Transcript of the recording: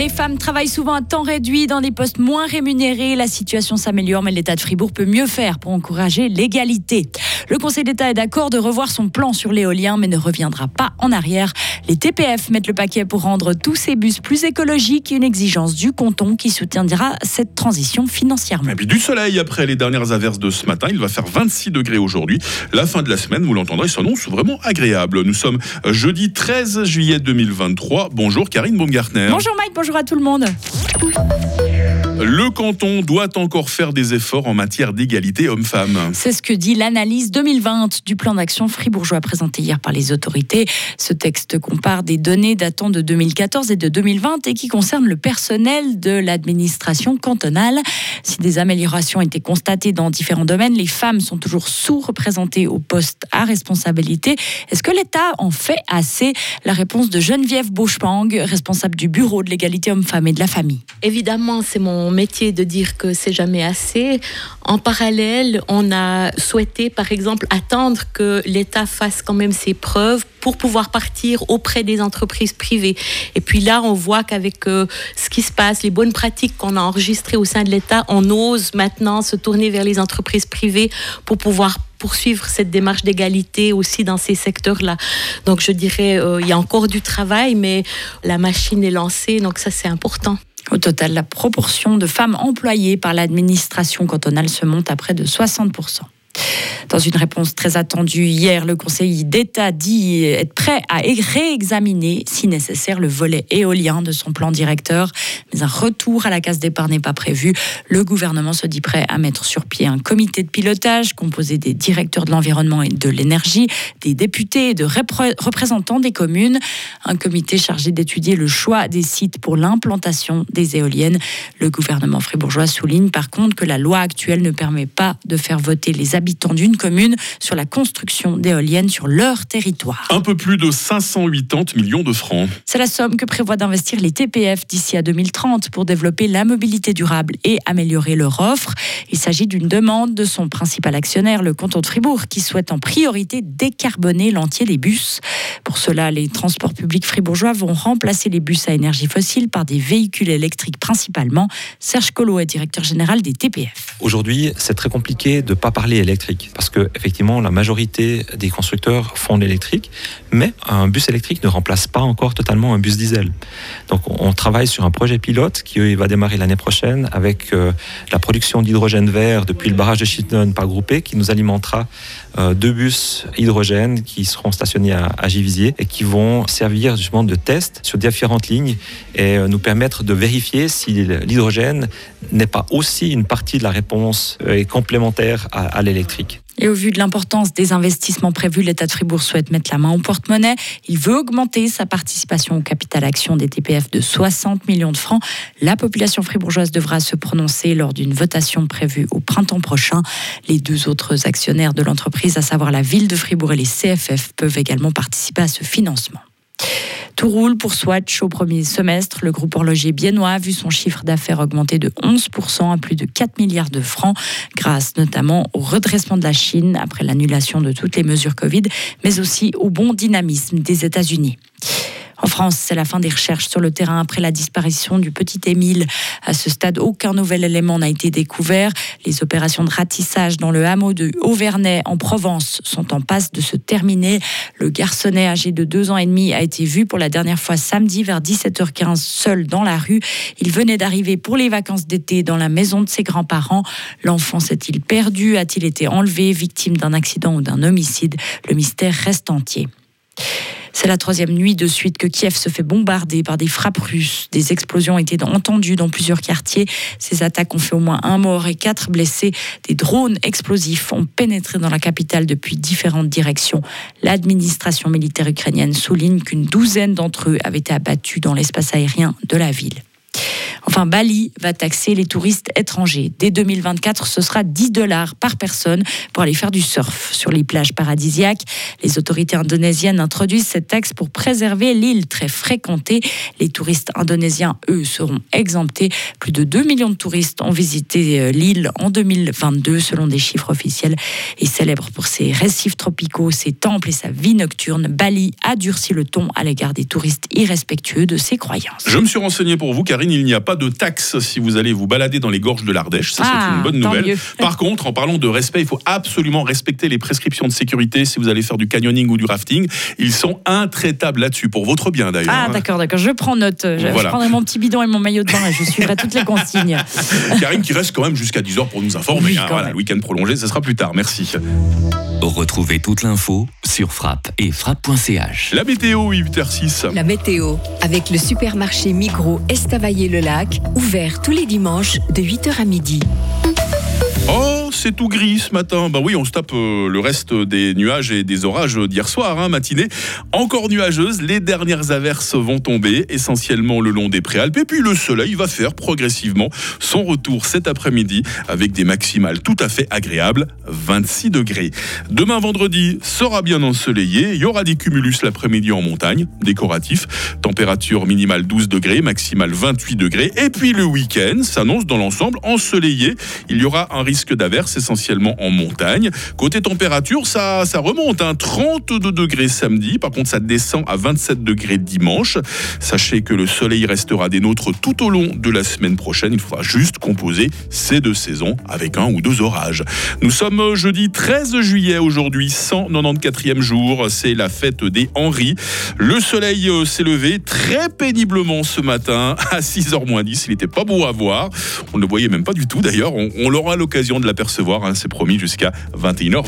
Les femmes travaillent souvent à temps réduit dans des postes moins rémunérés. La situation s'améliore, mais l'État de Fribourg peut mieux faire pour encourager l'égalité. Le Conseil d'État est d'accord de revoir son plan sur l'éolien, mais ne reviendra pas en arrière. Les TPF mettent le paquet pour rendre tous ces bus plus écologiques, une exigence du canton qui soutiendra cette transition financièrement. Et puis du soleil après les dernières averses de ce matin. Il va faire 26 degrés aujourd'hui. La fin de la semaine, vous l'entendrez, s'annonce vraiment agréable. Nous sommes jeudi 13 juillet 2023. Bonjour Karine Baumgartner. Bonjour Mike, bonjour à tout le monde. Le canton doit encore faire des efforts en matière d'égalité homme-femme. C'est ce que dit l'analyse 2020 du plan d'action fribourgeois présenté hier par les autorités. Ce texte compare des données datant de 2014 et de 2020 et qui concernent le personnel de l'administration cantonale. Si des améliorations étaient constatées dans différents domaines, les femmes sont toujours sous-représentées au poste à responsabilité. Est-ce que l'État en fait assez? La réponse de Geneviève Bauchpang, responsable du bureau de l'égalité homme-femme et de la famille. Évidemment, c'est mon métier de dire que c'est jamais assez. En parallèle, on a souhaité, par exemple, attendre que l'État fasse quand même ses preuves pour pouvoir partir auprès des entreprises privées. Et puis là, on voit qu'avec euh, ce qui se passe, les bonnes pratiques qu'on a enregistrées au sein de l'État, on ose maintenant se tourner vers les entreprises privées pour pouvoir poursuivre cette démarche d'égalité aussi dans ces secteurs-là. Donc je dirais, euh, il y a encore du travail, mais la machine est lancée, donc ça c'est important. Au total, la proportion de femmes employées par l'administration cantonale se monte à près de 60%. Dans une réponse très attendue hier, le Conseil d'État dit être prêt à réexaminer, si nécessaire, le volet éolien de son plan directeur. Mais un retour à la case départ n'est pas prévu. Le gouvernement se dit prêt à mettre sur pied un comité de pilotage composé des directeurs de l'environnement et de l'énergie, des députés et de représentants des communes. Un comité chargé d'étudier le choix des sites pour l'implantation des éoliennes. Le gouvernement fribourgeois souligne par contre que la loi actuelle ne permet pas de faire voter les habitants d'une commune sur la construction d'éoliennes sur leur territoire. Un peu plus de 580 millions de francs. C'est la somme que prévoit d'investir les TPF d'ici à 2030 pour développer la mobilité durable et améliorer leur offre. Il s'agit d'une demande de son principal actionnaire, le canton de Fribourg, qui souhaite en priorité décarboner l'entier des bus. Pour cela, les transports publics fribourgeois vont remplacer les bus à énergie fossile par des véhicules électriques principalement. Serge Collot est directeur général des TPF. Aujourd'hui, c'est très compliqué de ne pas parler parce que effectivement la majorité des constructeurs font l'électrique, mais un bus électrique ne remplace pas encore totalement un bus diesel. Donc on travaille sur un projet pilote qui va démarrer l'année prochaine avec euh, la production d'hydrogène vert depuis le barrage de Chittenden par groupé qui nous alimentera euh, deux bus hydrogène qui seront stationnés à, à Givisier et qui vont servir justement de test sur différentes lignes et euh, nous permettre de vérifier si l'hydrogène n'est pas aussi une partie de la réponse et complémentaire à l'électrique. Et au vu de l'importance des investissements prévus, l'État de Fribourg souhaite mettre la main au porte-monnaie. Il veut augmenter sa participation au capital action des TPF de 60 millions de francs. La population fribourgeoise devra se prononcer lors d'une votation prévue au printemps prochain. Les deux autres actionnaires de l'entreprise, à savoir la ville de Fribourg et les CFF, peuvent également participer à ce financement. Tout roule pour Swatch au premier semestre. Le groupe horloger biennois a vu son chiffre d'affaires augmenter de 11% à plus de 4 milliards de francs, grâce notamment au redressement de la Chine après l'annulation de toutes les mesures Covid, mais aussi au bon dynamisme des États-Unis. En France, c'est la fin des recherches sur le terrain après la disparition du petit Émile. À ce stade, aucun nouvel élément n'a été découvert. Les opérations de ratissage dans le hameau de Auvernay en Provence sont en passe de se terminer. Le garçonnet âgé de deux ans et demi a été vu pour la dernière fois samedi vers 17h15 seul dans la rue. Il venait d'arriver pour les vacances d'été dans la maison de ses grands-parents. L'enfant s'est-il perdu? A-t-il été enlevé, victime d'un accident ou d'un homicide? Le mystère reste entier. C'est la troisième nuit de suite que Kiev se fait bombarder par des frappes russes. Des explosions ont été entendues dans plusieurs quartiers. Ces attaques ont fait au moins un mort et quatre blessés. Des drones explosifs ont pénétré dans la capitale depuis différentes directions. L'administration militaire ukrainienne souligne qu'une douzaine d'entre eux avaient été abattus dans l'espace aérien de la ville. Enfin, Bali va taxer les touristes étrangers. Dès 2024, ce sera 10 dollars par personne pour aller faire du surf sur les plages paradisiaques. Les autorités indonésiennes introduisent cette taxe pour préserver l'île très fréquentée. Les touristes indonésiens, eux, seront exemptés. Plus de 2 millions de touristes ont visité euh, l'île en 2022, selon des chiffres officiels. Et célèbre pour ses récifs tropicaux, ses temples et sa vie nocturne, Bali a durci le ton à l'égard des touristes irrespectueux de ses croyances. Je me suis renseigné pour vous, Karine, il n'y a pas taxe si vous allez vous balader dans les gorges de l'Ardèche. Ça, c'est Ah, une bonne nouvelle. Par contre, en parlant de respect, il faut absolument respecter les prescriptions de sécurité si vous allez faire du canyoning ou du rafting. Ils sont intraitables là-dessus, pour votre bien d'ailleurs. Ah, d'accord, d'accord. Je prends note. Je, prendrai mon petit bidon et mon maillot de bain et je suivrai toutes les consignes. Karine qui reste quand même jusqu'à 10h pour nous informer. Oui, hein. Voilà, le week-end prolongé, ce sera plus tard. Merci. Retrouvez toute l'info sur frappe et frappe.ch. La météo, 8h06. La météo, avec le supermarché Migros Estavayer-le-Lac, ouvert tous les dimanches de 8h à midi. Oh, c'est tout gris ce matin. Bah oui, on se tape euh, le reste des nuages et des orages d'hier soir, hein, matinée. Encore nuageuse, les dernières averses vont tomber, essentiellement le long des préalpes. Et puis le soleil va faire progressivement son retour cet après-midi avec des maximales tout à fait agréables, 26 degrés. Demain vendredi sera bien ensoleillé. Il y aura des cumulus l'après-midi en montagne, décoratifs. Température minimale 12 degrés, maximale 28 degrés. Et puis le week-end s'annonce dans l'ensemble ensoleillé. Il y aura un risque essentiellement en montagne. Côté température, ça, ça remonte. Hein, 32 degrés samedi. Par contre, ça descend à 27 degrés dimanche. Sachez que le soleil restera des nôtres tout au long de la semaine prochaine. Il faudra juste composer ces deux saisons avec un ou deux orages. Nous sommes jeudi 13 juillet aujourd'hui, 194e jour. C'est la fête des Henri. Le soleil euh, s'est levé très péniblement ce matin à 6h moins 10. Il n'était pas beau à voir. On ne le voyait même pas du tout d'ailleurs. On, on aura l'occasion de l'apercevoir, hein, c'est promis, jusqu'à 21h.